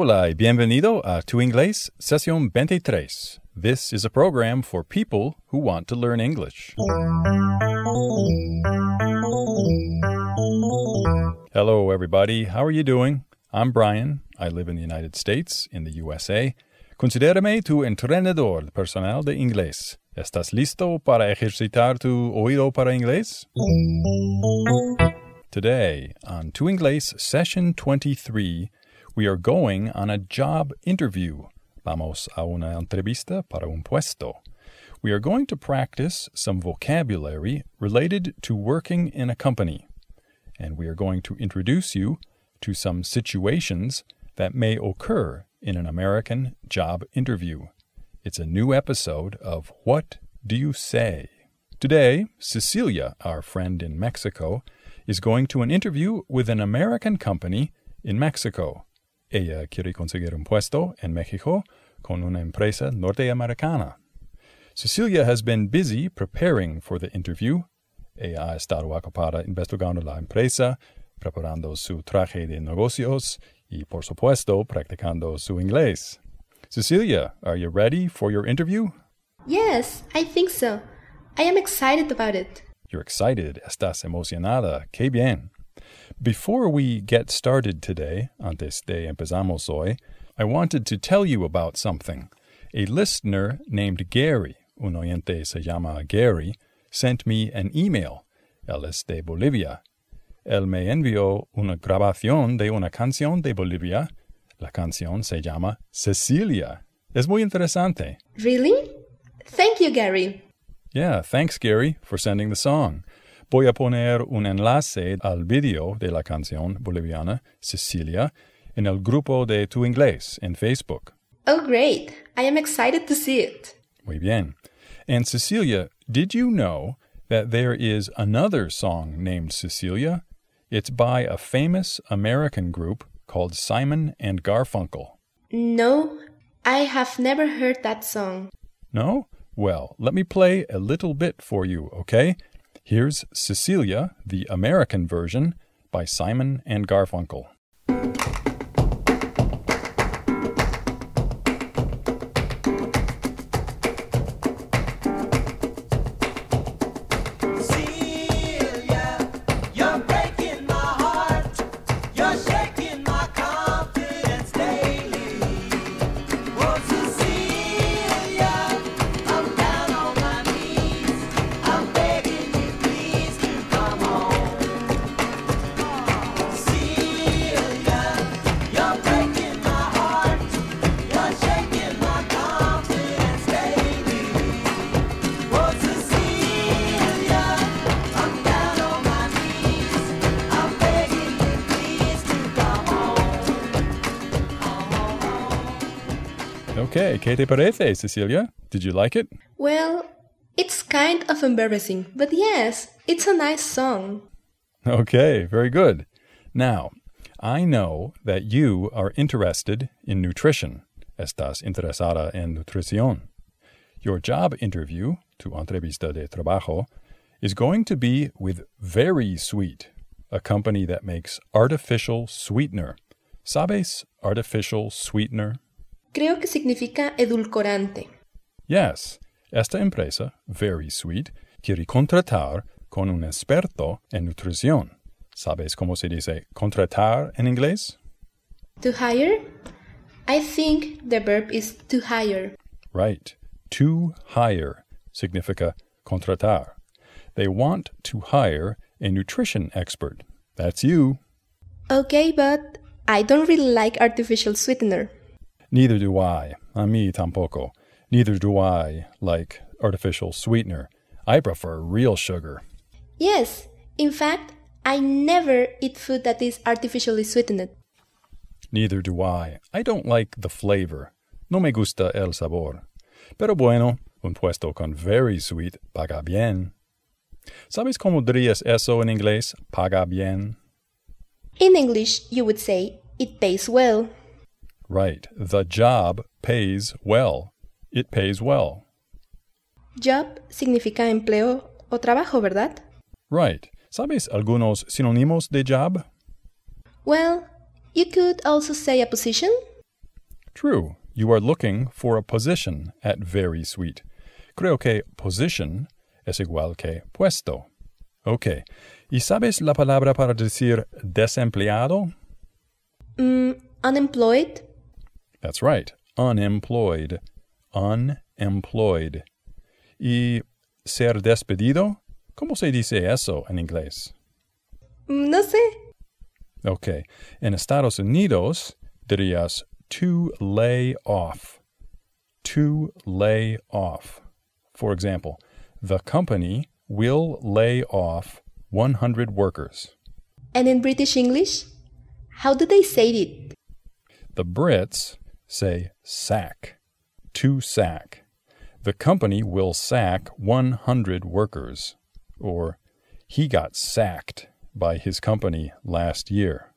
Hola y bienvenido a Tu Inglés, sesión 23. This is a program for people who want to learn English. Hello, everybody. How are you doing? I'm Brian. I live in the United States, in the USA. Considérame tu entrenador personal de inglés. ¿Estás listo para ejercitar tu oído para inglés? Today, on Tu Inglés Session 23, we are going on a job interview. Vamos a una entrevista para un puesto. We are going to practice some vocabulary related to working in a company. And we are going to introduce you to some situations that may occur in an American job interview. It's a new episode of What Do You Say? Today, Cecilia, our friend in Mexico, is going to an interview with an American company in Mexico. Ella quiere conseguir un puesto en Mexico con una empresa norteamericana. Cecilia has been busy preparing for the interview. Ella ha estado ocupada investigando la empresa, preparando su traje de negocios y, por supuesto, practicando su inglés. Cecilia, are you ready for your interview? Yes, I think so. I am excited about it. You're excited, estás emocionada. Qué bien. Before we get started today, antes de empezamos hoy, I wanted to tell you about something. A listener named Gary, un oyente se llama Gary, sent me an email. Él es de Bolivia. Él me envió una grabación de una canción de Bolivia. La canción se llama Cecilia. Es muy interesante. Really? Thank you, Gary. Yeah, thanks, Gary, for sending the song. Voy a poner un enlace al video de la canción boliviana Cecilia en el grupo de Tu Inglés en Facebook. Oh, great. I am excited to see it. Muy bien. And Cecilia, did you know that there is another song named Cecilia? It's by a famous American group called Simon and Garfunkel. No, I have never heard that song. No? Well, let me play a little bit for you, okay? Here's Cecilia, the American version, by Simon and Garfunkel. Okay, ¿qué te parece, Cecilia? Did you like it? Well, it's kind of embarrassing, but yes, it's a nice song. Okay, very good. Now, I know that you are interested in nutrition. Estás interesada en nutrición. Your job interview, tu entrevista de trabajo, is going to be with Very Sweet, a company that makes artificial sweetener. ¿Sabes artificial sweetener? Creo que significa edulcorante. Yes, esta empresa, Very Sweet, quiere contratar con un experto en nutrición. ¿Sabes cómo se dice contratar en inglés? To hire? I think the verb is to hire. Right. To hire significa contratar. They want to hire a nutrition expert. That's you. Okay, but I don't really like artificial sweetener. Neither do I. A mí tampoco. Neither do I like artificial sweetener. I prefer real sugar. Yes, in fact, I never eat food that is artificially sweetened. Neither do I. I don't like the flavor. No me gusta el sabor. Pero bueno, un puesto con very sweet paga bien. ¿Sabes cómo dirías eso en inglés? Paga bien. In English, you would say, it pays well. Right. The job pays well. It pays well. Job significa empleo o trabajo, ¿verdad? Right. ¿Sabes algunos sinónimos de job? Well, you could also say a position. True. You are looking for a position at Very Sweet. Creo que position es igual que puesto. Ok. ¿Y sabes la palabra para decir desempleado? Mm, unemployed? That's right. Unemployed. Unemployed. ¿Y ser despedido? ¿Cómo se dice eso en inglés? Mm, No sé. Ok. En Estados Unidos dirías to lay off. To lay off. For example, the company will lay off 100 workers. And in British English? How do they say it? The Brits say sack. To sack. The company will sack 100 workers. Or he got sacked by his company last year.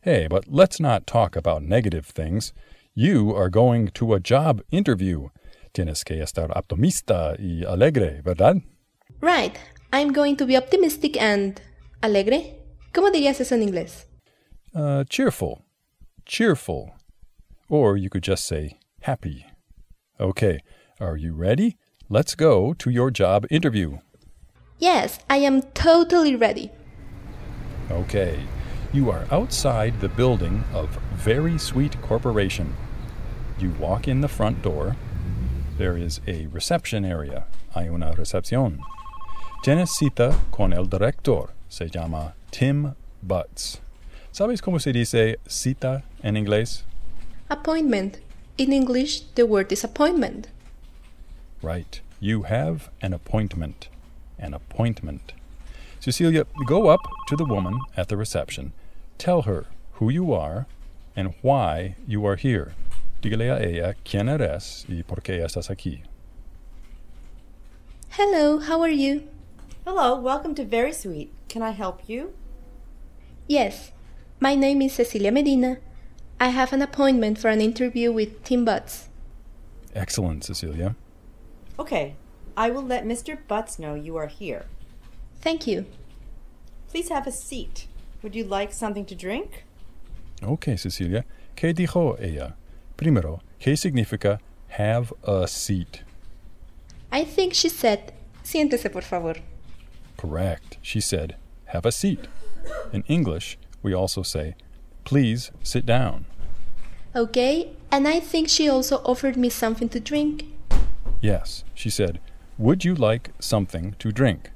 Hey, but let's not talk about negative things. You are going to a job interview. Tienes que estar optimista y alegre, ¿verdad? Right. I'm going to be optimistic and alegre. ¿Cómo dirías eso en inglés? Uh, cheerful. Cheerful. Or you could just say happy. Okay, are you ready? Let's go to your job interview. Yes, I am totally ready. Okay, you are outside the building of Very Sweet Corporation. You walk in the front door. There is a reception area. Hay una recepción. Tienes cita con el director. Se llama Tim Butts. ¿Sabes cómo se dice cita en inglés? Appointment. In English, the word is appointment. Right. You have an appointment. An appointment. Cecilia, go up to the woman at the reception. Tell her who you are and why you are here. Dígale a ella quién eres y por qué estás aquí. Hello, how are you? Hello, welcome to Very Sweet. Can I help you? Yes, my name is Cecilia Medina. I have an appointment for an interview with Tim Butts. Excellent, Cecilia. Okay, I will let Mr. Butts know you are here. Thank you. Please have a seat. Would you like something to drink? Ok, Cecilia. ¿Qué dijo ella? Primero, ¿qué significa have a seat? I think she said, siéntese por favor. Correct. She said, have a seat. In English, we also say, please sit down. Okay, and I think she also offered me something to drink. Yes, she said, Would you like something to drink?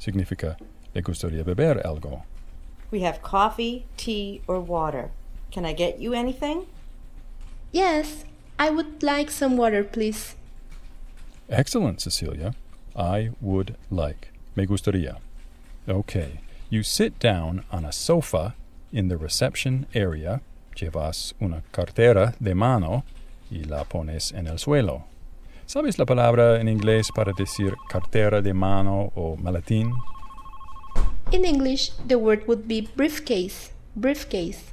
Significa, ¿le gustaría beber algo? We have coffee, tea, or water. Can I get you anything? Yes, I would like some water, please. Excellent, Cecilia. I would like. Me gustaría. Okay, you sit down on a sofa in the reception area, llevas una cartera de mano y la pones en el suelo. ¿Sabes la palabra en inglés para decir cartera de mano o maletín? In English, the word would be briefcase. Briefcase.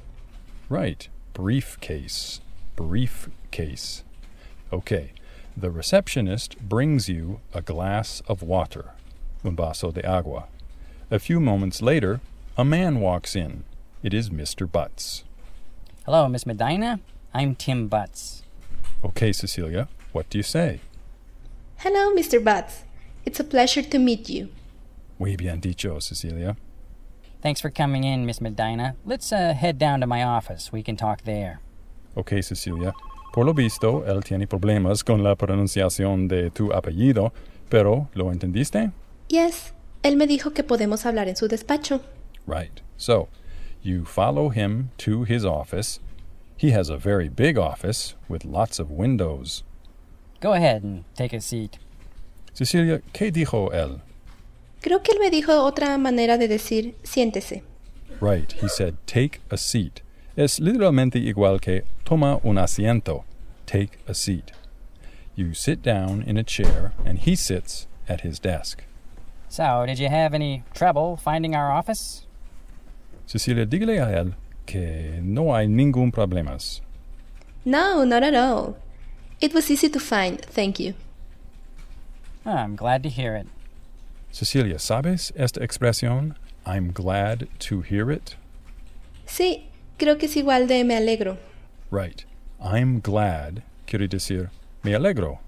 Right, briefcase. Briefcase. Okay, the receptionist brings you a glass of water, un vaso de agua. A few moments later, a man walks in. It is Mr. Butts. Hello, Miss Medina. I'm Tim Butts. Okay, Cecilia, what do you say? Hello, Mr. Butts. It's a pleasure to meet you. Muy bien dicho, Cecilia. Thanks for coming in, Miss Medina. Let's uh, head down to my office. We can talk there. Ok, Cecilia. Por lo visto, él tiene problemas con la pronunciación de tu apellido, pero ¿lo entendiste? Yes, él me dijo que podemos hablar en su despacho. Right. So, you follow him to his office. He has a very big office with lots of windows. Go ahead and take a seat. Cecilia, ¿qué dijo él? Creo que él me dijo otra manera de decir siéntese. Right. He said, take a seat. Es literalmente igual que toma un asiento. Take a seat. You sit down in a chair, and he sits at his desk. So, did you have any trouble finding our office? Cecilia, dígale a él que no hay ningún problemas. No, not at all. It was easy to find, thank you. Ah, I'm glad to hear it. Cecilia, ¿sabes esta expresión? I'm glad to hear it. Sí, creo que es igual de me alegro. Right. I'm glad quiere decir me alegro.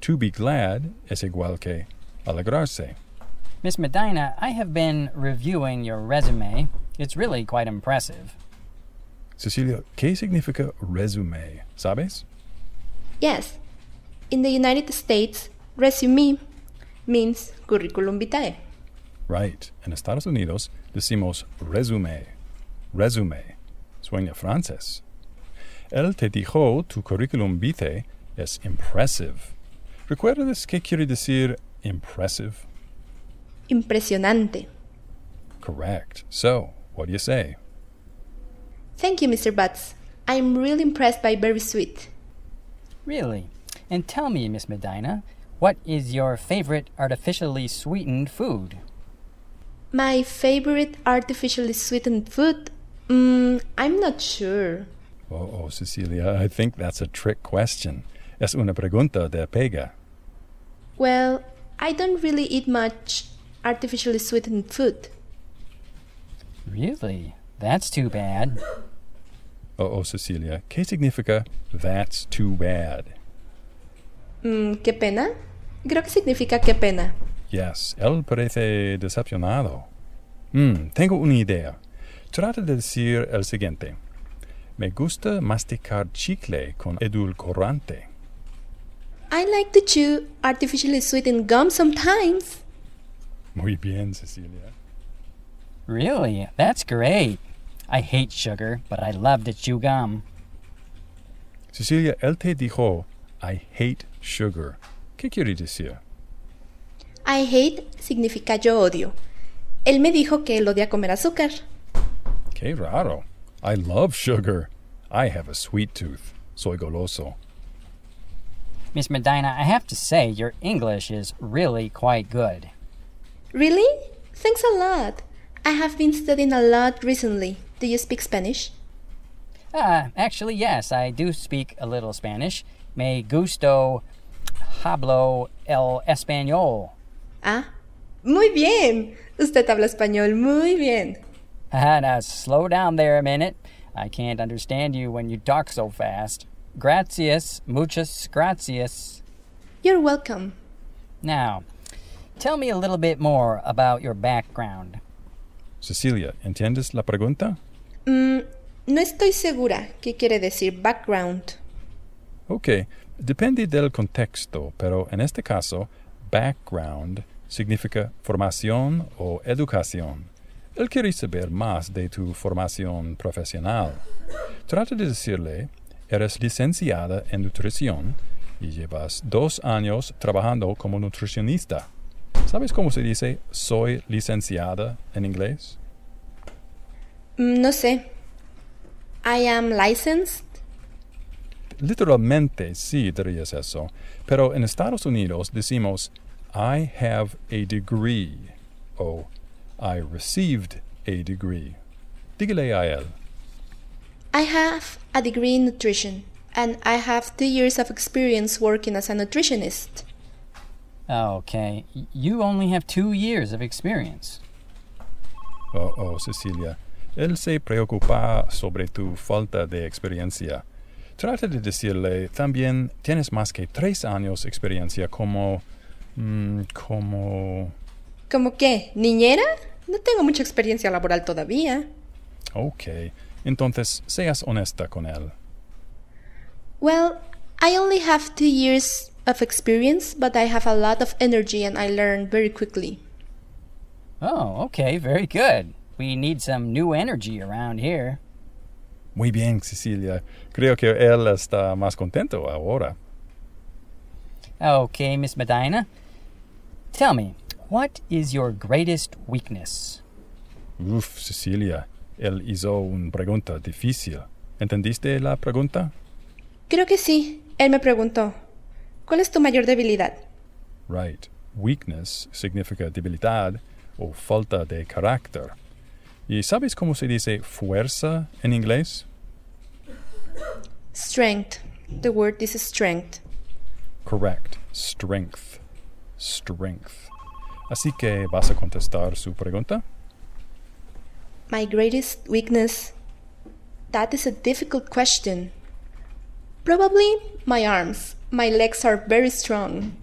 To be glad es igual que alegrarse. Miss Medina, I have been reviewing your resume. It's really quite impressive. Cecilia, ¿qué significa resume? ¿Sabes? Yes. In the United States, resume means curriculum vitae. Right. En Estados Unidos decimos resume. Resume. Sueña francés. Él te dijo tu curriculum vitae es impressive. ¿Recuerdas qué quiere decir impressive? Impresionante. Correct. So, what do you say? Thank you, Mr. Butts. I'm really impressed by Very Sweet. Really? And tell me, Miss Medina, what is your favorite artificially sweetened food? My favorite artificially sweetened food? Mm, I'm not sure. Oh, oh, Cecilia, I think that's a trick question. Es una pregunta de pega. Well, I don't really eat much artificially sweetened food. Really? That's too bad. Oh, oh, Cecilia, ¿qué significa that's too bad? Mm, ¿Qué pena? Creo que significa qué pena. Yes, él parece decepcionado. Hmm, tengo una idea. Trata de decir el siguiente. Me gusta masticar chicle con edulcorante. I like to chew artificially sweetened gum sometimes. Muy bien, Cecilia. Really? That's great. I hate sugar, but I love to chew gum. Cecilia, él te dijo, I hate sugar. ¿Qué quiere decir? I hate significa yo odio. Él me dijo que él odia comer azúcar. Qué raro. I love sugar. I have a sweet tooth. Soy goloso. Miss Medina, I have to say, your English is really quite good. Really? Thanks a lot. I have been studying a lot recently. Do you speak Spanish? Ah, actually, yes, I do speak a little Spanish. Me gusto hablo el español. Ah, muy bien. Usted habla español muy bien. Ah, now slow down there a minute. I can't understand you when you talk so fast. Gracias, muchas gracias. You're welcome. Now, tell me a little bit more about your background. Cecilia, ¿entiendes la pregunta? Mm, no estoy segura qué quiere decir background. Ok, depende del contexto, pero en este caso, background significa formación o educación. Él quiere saber más de tu formación profesional. Trata de decirle, eres licenciada en nutrición y llevas dos años trabajando como nutricionista. ¿Sabes cómo se dice soy licenciada en inglés? Mm, no sé. I am licensed. Literalmente sí dirías eso, pero en Estados Unidos decimos I have a degree o I received a degree. Dígale a él. I have a degree in nutrition, and I have two years of experience working as a nutritionist. Okay, you only have two years of experience. Oh, oh, Cecilia. Él se preocupa sobre tu falta de experiencia. Trata de decirle también tienes más que tres años experiencia como... mm, como... ¿Cómo qué? ¿Niñera? No tengo mucha experiencia laboral todavía. Ok. Entonces, seas honesta con él. Well, I only have two years of experience, but I have a lot of energy and I learn very quickly. Oh, okay, very good. We need some new energy around here. Muy bien, Cecilia. Creo que él está más contento ahora. Okay, Miss Medina. Tell me, what is your greatest weakness? Uf, Cecilia. Él hizo una pregunta difícil. ¿Entendiste la pregunta? Creo que sí. Él me preguntó, ¿cuál es tu mayor debilidad? Right. Weakness significa debilidad o falta de carácter. ¿Y sabes cómo se dice fuerza en inglés? Strength. The word is strength. Correct. Strength. Strength. Así que vas a contestar su pregunta. My greatest weakness? That is a difficult question. Probably my arms. My legs are very strong.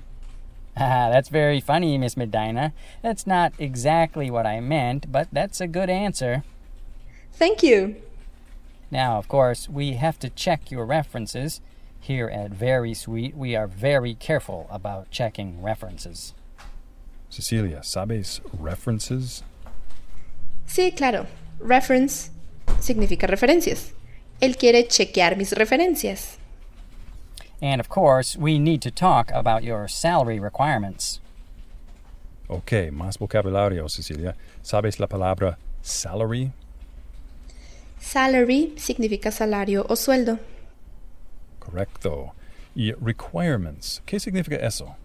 Ah, that's very funny, Miss Medina. That's not exactly what I meant, but that's a good answer. Thank you. Now, of course, we have to check your references. Here at Very Sweet, we are very careful about checking references. Cecilia, ¿sabes references? Sí, claro. Reference significa referencias. Él quiere chequear mis referencias. And of course, we need to talk about your salary requirements. Ok, más vocabulario, Cecilia. ¿Sabes la palabra salary? Salary significa salario o sueldo. Correcto. Y requirements, ¿qué significa eso?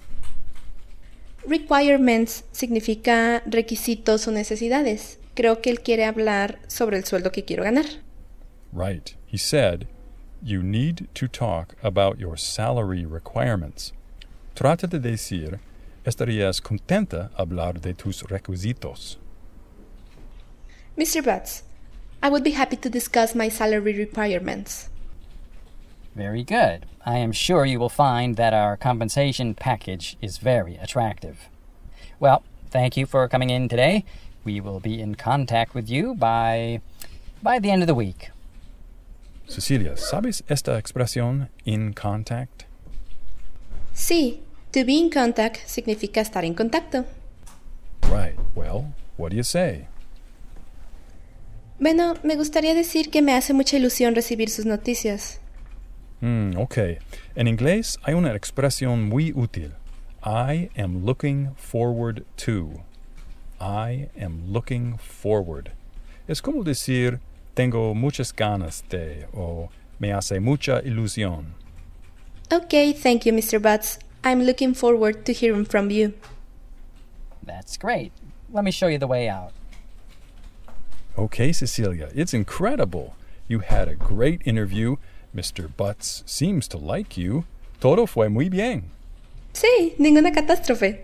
Requirements significa requisitos o necesidades. Creo que él quiere hablar sobre el sueldo que quiero ganar. Right. He said, You need to talk about your salary requirements. Trata de decir, estarías contenta hablar de tus requisitos. Mr. Butts, I would be happy to discuss my salary requirements. Very good. I am sure you will find that our compensation package is very attractive. Well, thank you for coming in today. We will be in contact with you by by the end of the week. Cecilia, ¿sabes esta expresión in contact? Sí, to be in contact significa estar en contacto. Right. Well, what do you say? Bueno, me gustaría decir que me hace mucha ilusión recibir sus noticias. Hmm, ok. En inglés hay una expresión muy útil. I am looking forward to. I am looking forward. Es como decir tengo muchas ganas de o me hace mucha ilusión. Okay, thank you, Mr. Butts. I'm looking forward to hearing from you. That's great. Let me show you the way out. Okay, Cecilia, it's incredible. You had a great interview. Mr. Butts seems to like you. Todo fue muy bien. Sí, ninguna catástrofe.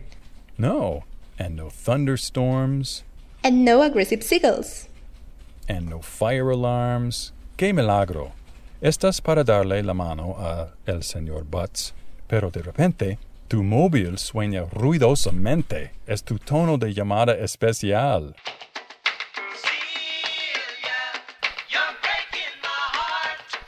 No, and no thunderstorms, And no aggressive seagulls. And no fire alarms. ¡Qué milagro! Estás para darle la mano a el señor Butts, pero de repente tu móvil sueña ruidosamente. Es tu tono de llamada especial.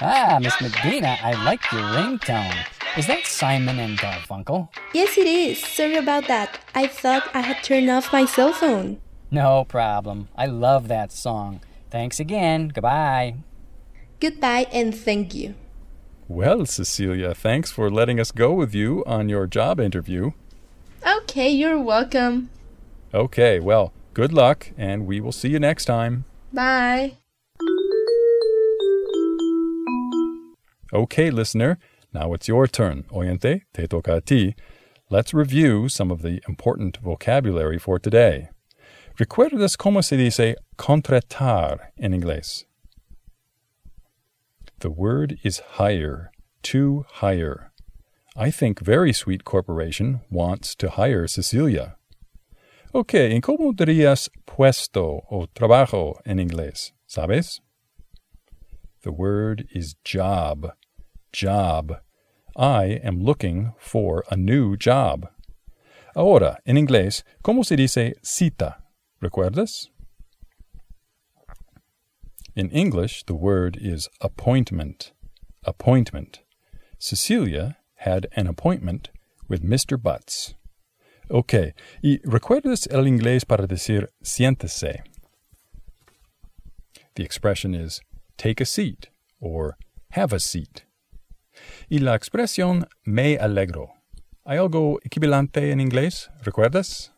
Ah, Miss Medina, I like your ringtone. Is that Simon and Garfunkel? Yes, it is. Sorry about that. I thought I had turned off my cell phone. No problem. I love that song. Thanks again. Goodbye. Goodbye and thank you. Well, Cecilia, thanks for letting us go with you on your job interview. Okay, you're welcome. Okay, well, good luck, and we will see you next time. Bye. Okay, listener, now it's your turn. Oyente, te toca a ti. Let's review some of the important vocabulary for today. ¿Recuerdas cómo se dice contratar en inglés? The word is hire, to hire. I think Very Sweet Corporation wants to hire Cecilia. Ok, ¿en cómo dirías puesto o trabajo en inglés? ¿Sabes? The word is job. Job. I am looking for a new job. Ahora, en inglés, ¿cómo se dice cita? ¿Recuerdas? In English, the word is appointment. Appointment. Cecilia had an appointment with Mr. Butts. Ok, ¿y recuerdas el inglés para decir siéntese? The expression is take a seat or have a seat. Y la expresión me alegro. ¿Hay algo equivalente en inglés? ¿Recuerdas?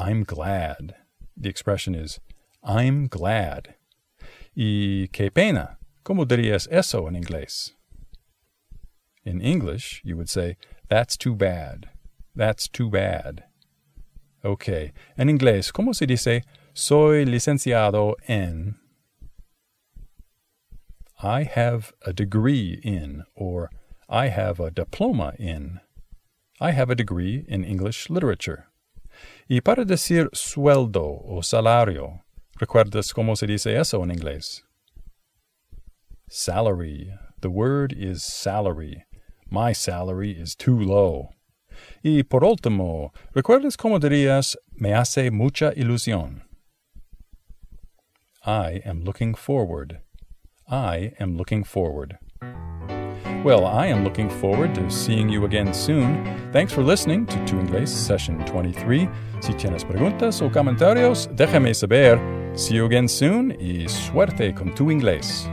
I'm glad. The expression is I'm glad. Y qué pena. ¿Cómo dirías eso en inglés? In English, you would say, That's too bad. That's too bad. Ok. En inglés, ¿cómo se dice soy licenciado en? I have a degree in, or I have a diploma in. I have a degree in English literature. Y para decir sueldo o salario, ¿recuerdas cómo se dice eso en inglés? Salary. The word is salary. My salary is too low. Y por último, ¿recuerdas cómo dirías me hace mucha ilusión? I am looking forward. I am looking forward. Well, I am looking forward to seeing you again soon. Thanks for listening to Tu Inglés Session 23. Si tienes preguntas o comentarios, déjame saber. See you again soon y suerte con tu inglés.